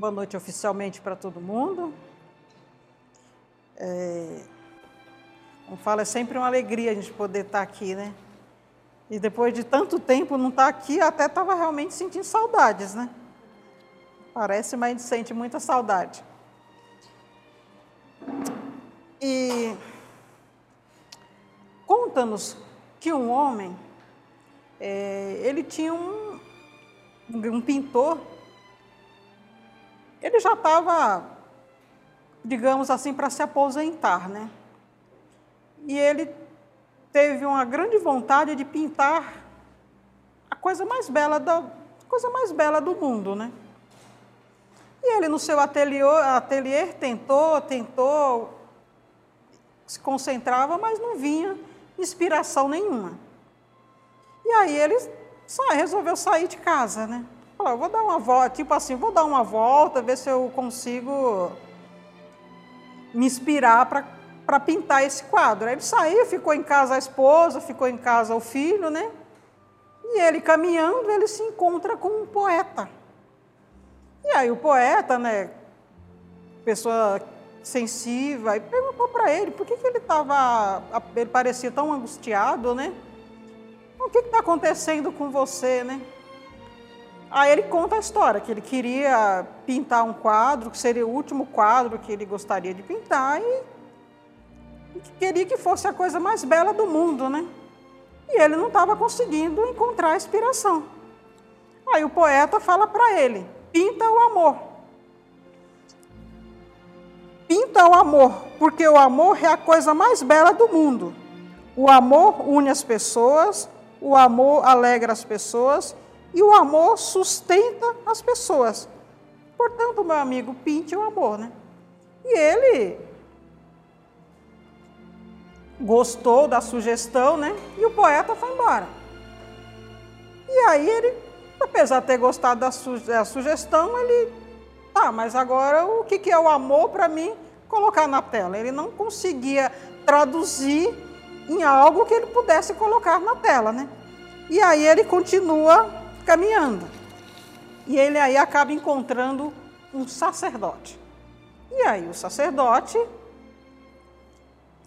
Boa noite oficialmente para todo mundo. É, como falo, é sempre uma alegria a gente poder estar aqui, né? E depois de tanto tempo não estar aqui, até estava realmente sentindo saudades, né? Parece, mas a gente sente muita saudade. E conta-nos que um homem, é, ele tinha um, um pintor, ele já estava, digamos assim, para se aposentar, né? E ele teve uma grande vontade de pintar a coisa mais bela da coisa mais bela do mundo, né? E ele no seu ateliê, ateliê tentou, tentou, se concentrava, mas não vinha inspiração nenhuma. E aí ele sai, resolveu sair de casa, né? Falou, vou dar uma volta, tipo assim, vou dar uma volta, ver se eu consigo me inspirar para pintar esse quadro. Aí ele saiu, ficou em casa a esposa, ficou em casa o filho, né? E ele caminhando, ele se encontra com um poeta. E aí o poeta, né, pessoa sensível, aí perguntou para ele por que, que ele estava, ele parecia tão angustiado, né? O que está acontecendo com você, né? Aí ele conta a história, que ele queria pintar um quadro, que seria o último quadro que ele gostaria de pintar, e, e que queria que fosse a coisa mais bela do mundo, né? E ele não estava conseguindo encontrar inspiração. Aí o poeta fala para ele, pinta o amor. Pinta o amor, porque o amor é a coisa mais bela do mundo. O amor une as pessoas, o amor alegra as pessoas e o amor sustenta as pessoas. Portanto, meu amigo, pinte o amor, né? E ele gostou da sugestão, né? E o poeta foi embora. E aí ele apesar de ter gostado da, su da sugestão, ele, tá, mas agora o que, que é o amor para mim colocar na tela? Ele não conseguia traduzir em algo que ele pudesse colocar na tela, né? E aí ele continua caminhando. E ele aí acaba encontrando um sacerdote. E aí o sacerdote,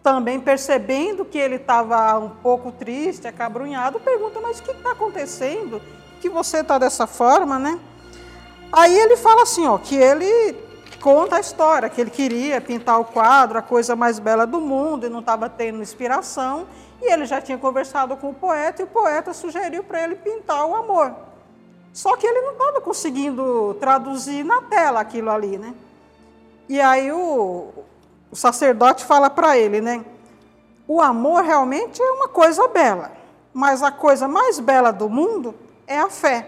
também percebendo que ele estava um pouco triste, acabrunhado, pergunta: Mas o que está acontecendo? que você está dessa forma, né? Aí ele fala assim, ó, que ele conta a história, que ele queria pintar o quadro, a coisa mais bela do mundo, e não estava tendo inspiração, e ele já tinha conversado com o poeta, e o poeta sugeriu para ele pintar o amor. Só que ele não estava conseguindo traduzir na tela aquilo ali, né? E aí o, o sacerdote fala para ele, né? O amor realmente é uma coisa bela, mas a coisa mais bela do mundo é a fé,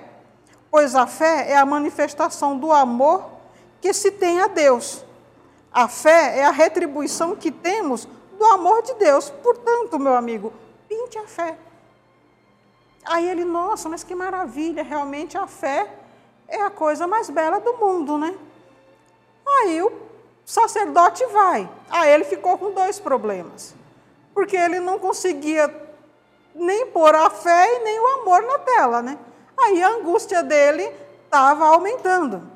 pois a fé é a manifestação do amor que se tem a Deus. A fé é a retribuição que temos do amor de Deus. Portanto, meu amigo, pinte a fé. Aí ele, nossa, mas que maravilha, realmente a fé é a coisa mais bela do mundo, né? Aí o sacerdote vai. Aí ele ficou com dois problemas. Porque ele não conseguia nem pôr a fé e nem o amor na tela, né? Aí a angústia dele estava aumentando.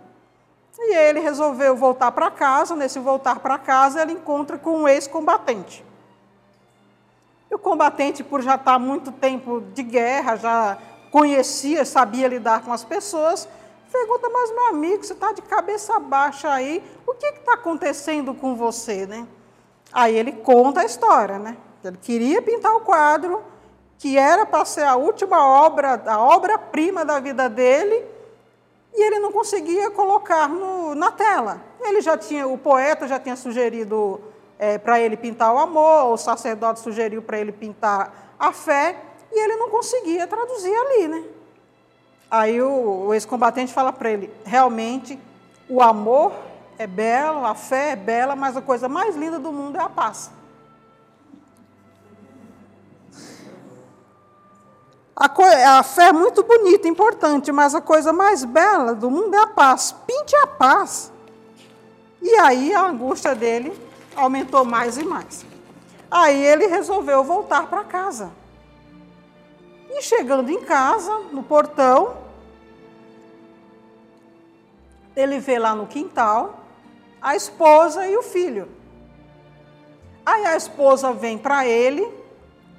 E ele resolveu voltar para casa. Nesse voltar para casa, ele encontra com um ex-combatente. E o combatente, por já estar muito tempo de guerra, já conhecia, sabia lidar com as pessoas, pergunta, mas meu amigo, você está de cabeça baixa aí, o que está acontecendo com você, né? Aí ele conta a história, né? Ele queria pintar o quadro, que era para ser a última obra, a obra-prima da vida dele, e ele não conseguia colocar no, na tela. Ele já tinha, o poeta já tinha sugerido é, para ele pintar o amor, o sacerdote sugeriu para ele pintar a fé, e ele não conseguia traduzir ali, né? Aí o, o ex-combatente fala para ele: realmente, o amor é belo, a fé é bela, mas a coisa mais linda do mundo é a paz. A, a, fé é muito bonita, importante, mas a coisa mais bela do mundo é a paz. Pinte a paz. E aí a angústia dele aumentou mais e mais. Aí ele resolveu voltar para casa. E chegando em casa, no portão, ele vê lá no quintal a esposa e o filho. Aí a esposa vem para ele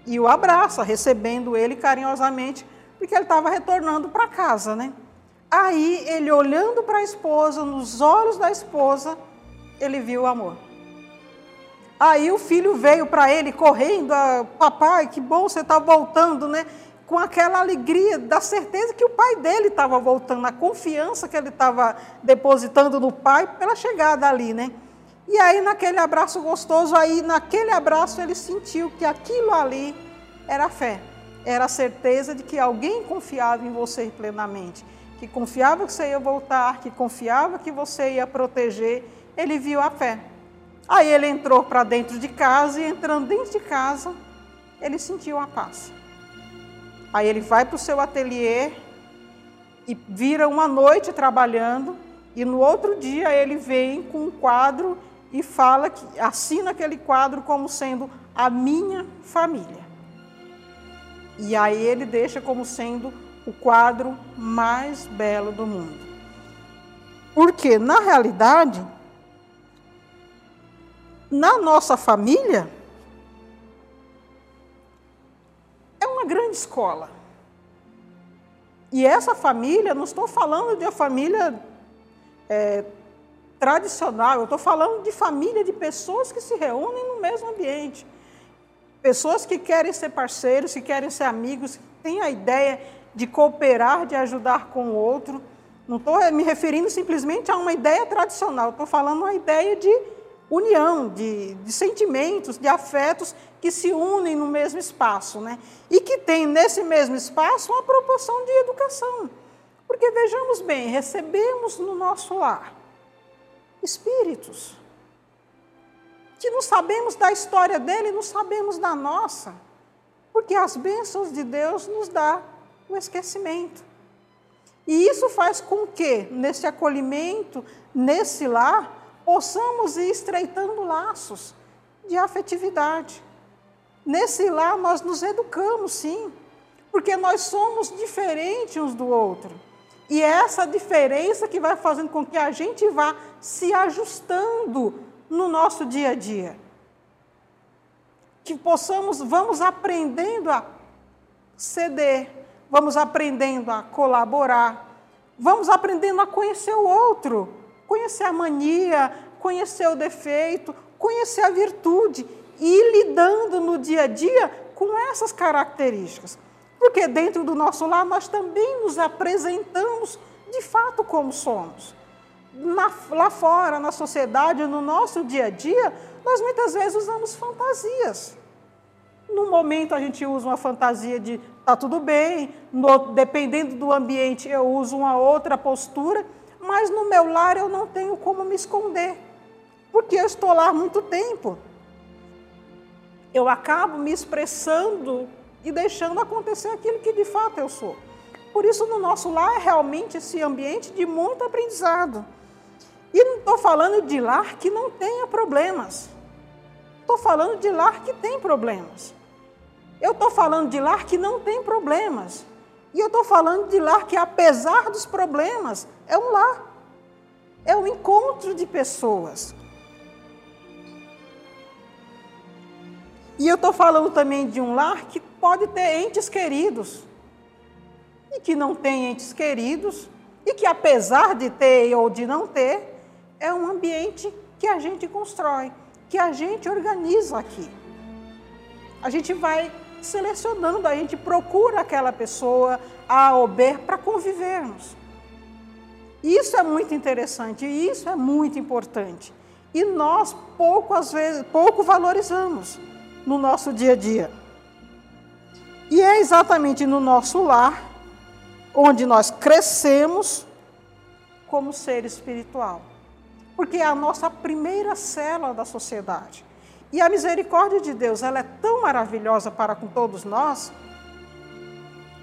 e o abraça, recebendo ele carinhosamente, porque ele estava retornando para casa, né? Aí ele olhando para a esposa, nos olhos da esposa, ele viu o amor. Aí o filho veio para ele correndo, ah, papai, que bom você está voltando, né? Com aquela alegria, da certeza que o pai dele estava voltando, a confiança que ele estava depositando no pai pela chegada ali, né? E aí naquele abraço gostoso, aí naquele abraço ele sentiu que aquilo ali era fé, era a certeza de que alguém confiava em você plenamente, que confiava que você ia voltar, que confiava que você ia proteger, ele viu a fé. Aí ele entrou para dentro de casa e entrando dentro de casa, ele sentiu a paz. Aí ele vai para o seu ateliê e vira uma noite trabalhando e no outro dia ele vem com um quadro e fala que assina aquele quadro como sendo a minha família. E aí ele deixa como sendo o quadro mais belo do mundo. Porque na realidade na nossa família, é uma grande escola. E essa família, não estou falando de uma família é, tradicional, eu estou falando de família de pessoas que se reúnem no mesmo ambiente. Pessoas que querem ser parceiros, que querem ser amigos, que têm a ideia de cooperar, de ajudar com o outro. Não estou me referindo simplesmente a uma ideia tradicional, estou falando uma ideia de união de, de, sentimentos, de afetos que se unem no mesmo espaço, né? E que tem nesse mesmo espaço uma proporção de educação. Porque vejamos bem, recebemos no nosso lar espíritos que não sabemos da história dele, não sabemos da nossa, porque as bênçãos de Deus nos dá o esquecimento. E isso faz com que, nesse acolhimento, nesse lar, possamos ir estreitando laços de afetividade. Nesse lar nós nos educamos, sim, porque nós somos diferentes uns do outro. E é essa diferença que vai fazendo com que a gente vá se ajustando no nosso dia a dia. Que possamos, vamos aprendendo a ceder, vamos aprendendo a colaborar, vamos aprendendo a conhecer o outro conhecer a mania, conhecer o defeito, conhecer a virtude e ir lidando no dia a dia com essas características. Porque dentro do nosso lar nós também nos apresentamos de fato como somos. Na, lá fora, na sociedade, no nosso dia a dia, nós muitas vezes usamos fantasias. No momento a gente usa uma fantasia de tá tudo bem, no, dependendo do ambiente eu uso uma outra postura mas no meu lar eu não tenho como me esconder, porque eu estou lá há muito tempo. Eu acabo me expressando e deixando acontecer aquilo que de fato eu sou. Por isso, no nosso lar é realmente esse ambiente de muito aprendizado. E não estou falando de lar que não tenha problemas. Estou falando de lar que tem problemas. Eu estou falando de lar que não tem problemas. E eu estou falando de lar que, apesar dos problemas, é um lar. É um encontro de pessoas. E eu estou falando também de um lar que pode ter entes queridos. E que não tem entes queridos. E que, apesar de ter ou de não ter, é um ambiente que a gente constrói, que a gente organiza aqui. A gente vai selecionando, a gente procura aquela pessoa A ou B para convivermos. Isso é muito interessante, isso é muito importante. E nós pouco às vezes, pouco valorizamos no nosso dia a dia. E é exatamente no nosso lar onde nós crescemos como ser espiritual. Porque é a nossa primeira célula da sociedade. E a misericórdia de Deus, ela é tão maravilhosa para com todos nós,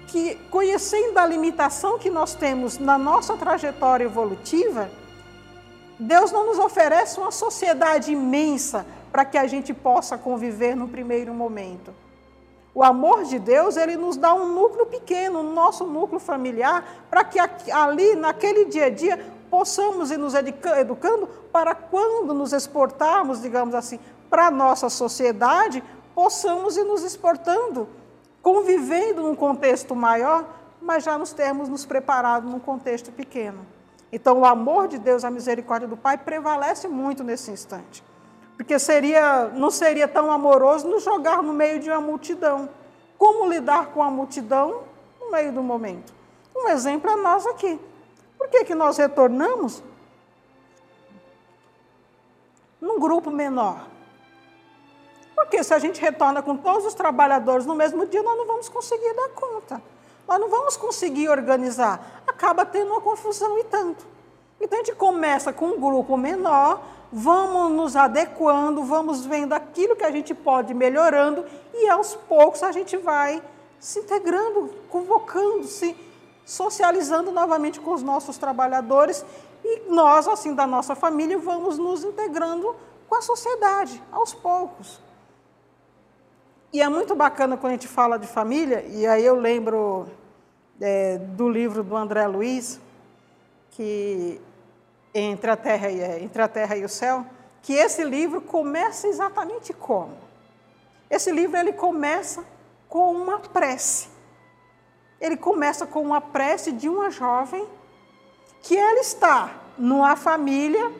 que conhecendo a limitação que nós temos na nossa trajetória evolutiva, Deus não nos oferece uma sociedade imensa para que a gente possa conviver no primeiro momento. O amor de Deus, ele nos dá um núcleo pequeno, o nosso núcleo familiar, para que ali, naquele dia a dia, possamos ir nos educando para quando nos exportarmos, digamos assim, para a nossa sociedade, possamos ir nos exportando, convivendo num contexto maior, mas já nos termos nos preparado num contexto pequeno. Então, o amor de Deus, a misericórdia do Pai prevalece muito nesse instante. Porque seria, não seria tão amoroso nos jogar no meio de uma multidão. Como lidar com a multidão no meio do momento? Um exemplo é nós aqui. Por que, que nós retornamos num grupo menor? Porque se a gente retorna com todos os trabalhadores no mesmo dia, nós não vamos conseguir dar conta. Nós não vamos conseguir organizar. Acaba tendo uma confusão e tanto. Então a gente começa com um grupo menor, vamos nos adequando, vamos vendo aquilo que a gente pode melhorando e aos poucos a gente vai se integrando, convocando, se socializando novamente com os nossos trabalhadores e nós, assim, da nossa família, vamos nos integrando com a sociedade, aos poucos. E é muito bacana quando a gente fala de família, e aí eu lembro é, do livro do André Luiz, que entre a, terra e, entre a terra e o céu, que esse livro começa exatamente como? Esse livro ele começa com uma prece. Ele começa com uma prece de uma jovem que ela está numa família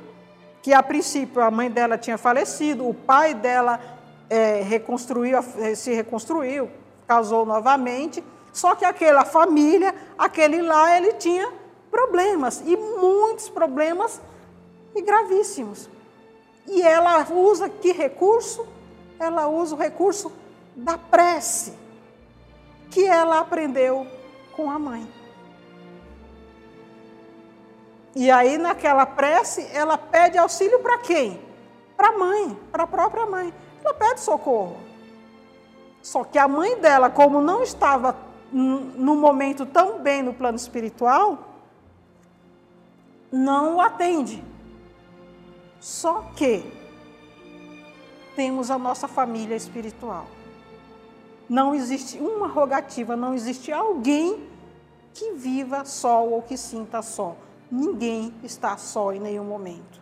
que a princípio a mãe dela tinha falecido, o pai dela é, reconstruiu, é, se reconstruiu, casou novamente, só que aquela família, aquele lá, ele tinha problemas, e muitos problemas e gravíssimos. E ela usa que recurso? Ela usa o recurso da prece, que ela aprendeu com a mãe. E aí, naquela prece, ela pede auxílio para quem? Para a mãe, para a própria mãe ela pede socorro. Só que a mãe dela, como não estava no momento tão bem no plano espiritual, não o atende. Só que temos a nossa família espiritual. Não existe uma rogativa, não existe alguém que viva só ou que sinta só. Ninguém está só em nenhum momento.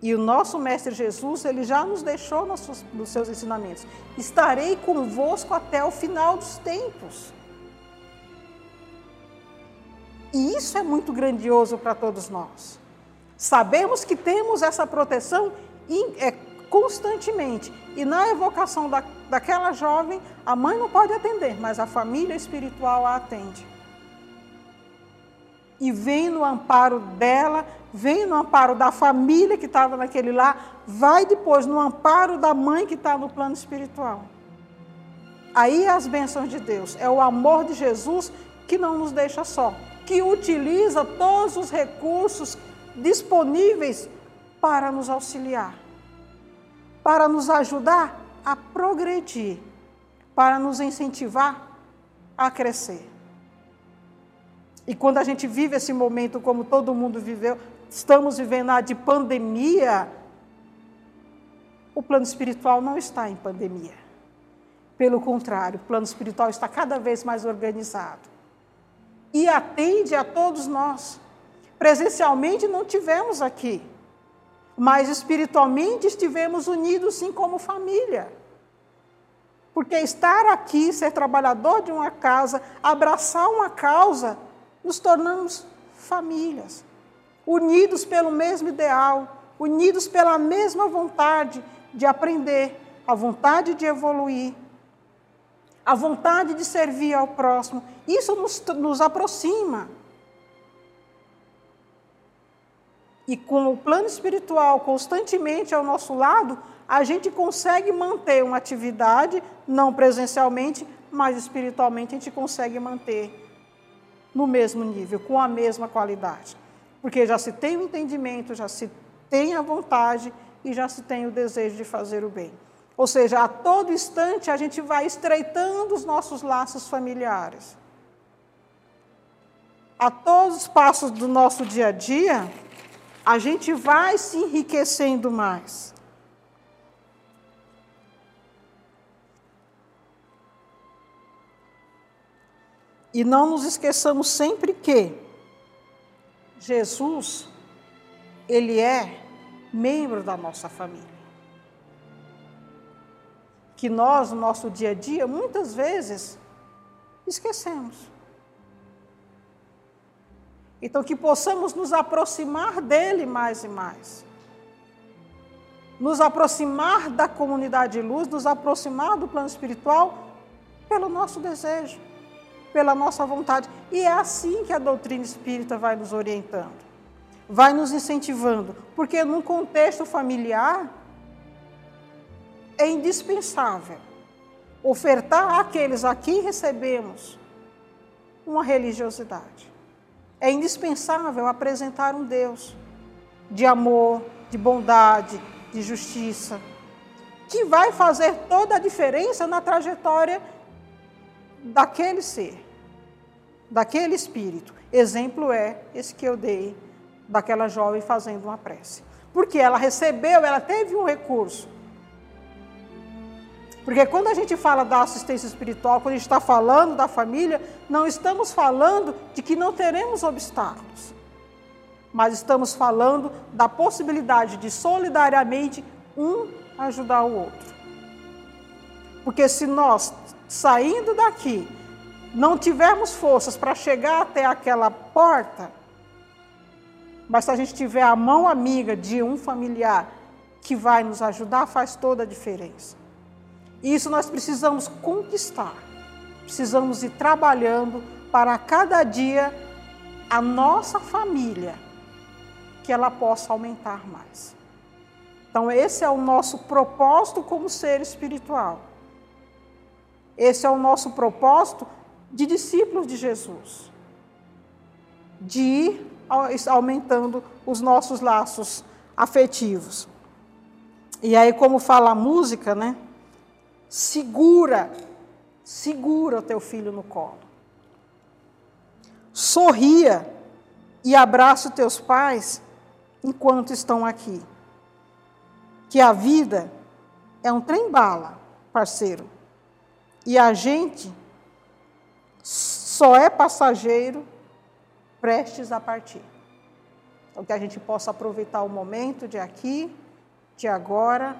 E o nosso Mestre Jesus, ele já nos deixou nos, seus ensinamentos. Estarei convosco até o final dos tempos. E isso é muito grandioso para todos nós. Sabemos que temos essa proteção é, constantemente. E na evocação da, daquela jovem, a mãe não pode atender, mas a família espiritual a atende e vem no amparo dela, vem no amparo da família que estava naquele lar, vai depois no amparo da mãe que está no plano espiritual. Aí as bênçãos de Deus, é o amor de Jesus que não nos deixa só, que utiliza todos os recursos disponíveis para nos auxiliar, para nos ajudar a progredir, para nos incentivar a crescer. E quando a gente vive esse momento como todo mundo viveu, estamos vivendo a de pandemia, o plano espiritual não está em pandemia. Pelo contrário, o plano espiritual está cada vez mais organizado. E atende a todos nós. Presencialmente não tivemos aqui, mas espiritualmente estivemos unidos sim como família. Porque estar aqui, ser trabalhador de uma casa, abraçar uma causa, nos tornamos famílias, unidos pelo mesmo ideal, unidos pela mesma vontade de aprender, a vontade de evoluir, a vontade de servir ao próximo. Isso nos, nos aproxima. E com o plano espiritual constantemente ao nosso lado, a gente consegue manter uma atividade, não presencialmente, mas espiritualmente a gente consegue manter no mesmo nível, com a mesma qualidade. Porque já se tem o entendimento, já se tem a vontade e já se tem o desejo de fazer o bem. Ou seja, a todo instante a gente vai estreitando os nossos laços familiares. A todos os passos do nosso dia a dia, a gente vai se enriquecendo mais. E não nos esqueçamos sempre que Jesus, ele é membro da nossa família. Que nós, no nosso dia a dia, muitas vezes esquecemos. Então, que possamos nos aproximar dele mais e mais. Nos aproximar da comunidade de luz, nos aproximar do plano espiritual pelo nosso desejo, pela nossa vontade. E é assim que a doutrina espírita vai nos orientando, vai nos incentivando, porque num contexto familiar é indispensável ofertar àqueles a quem recebemos uma religiosidade. É indispensável apresentar um Deus de amor, de bondade, de justiça, que vai fazer toda a diferença na trajetória daquele ser, daquele espírito. Exemplo é esse que eu dei daquela jovem fazendo uma prece. Porque ela recebeu, ela teve um recurso. Porque quando a gente fala da assistência espiritual, quando a gente está falando da família, não estamos falando de que não teremos obstáculos, mas estamos falando da possibilidade de solidariamente um ajudar o outro. Porque se nós saindo daqui, não tivermos forças para chegar até aquela porta, mas se a gente tiver a mão amiga de um familiar que vai nos ajudar, faz toda a diferença. E isso nós precisamos conquistar. Precisamos ir trabalhando para cada dia a nossa família que ela possa aumentar mais. Então, esse é o nosso propósito como ser espiritual esse é o nosso propósito de discípulos de Jesus, de ir aumentando os nossos laços afetivos. E aí, como fala a música, né? Segura, segura o teu filho no colo. Sorria e abraça os teus pais enquanto estão aqui. Que a vida é um trem-bala, parceiro. E a gente só é passageiro prestes a partir. Então, que a gente possa aproveitar o momento de aqui, de agora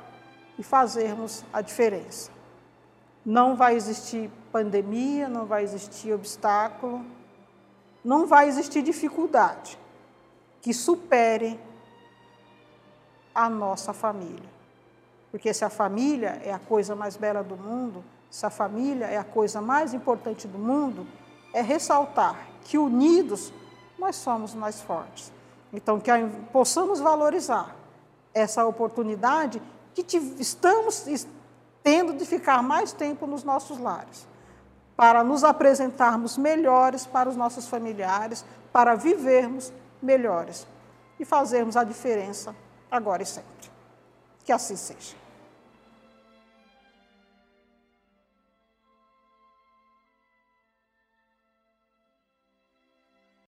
e fazermos a diferença. Não vai existir pandemia, não vai existir obstáculo, não vai existir dificuldade que supere a nossa família. Porque se a família é a coisa mais bela do mundo, se a família é a coisa mais importante do mundo, é ressaltar que unidos nós somos mais fortes. Então, que possamos valorizar essa oportunidade que estamos tendo de ficar mais tempo nos nossos lares, para nos apresentarmos melhores para os nossos familiares, para vivermos melhores e fazermos a diferença agora e sempre. Que assim seja.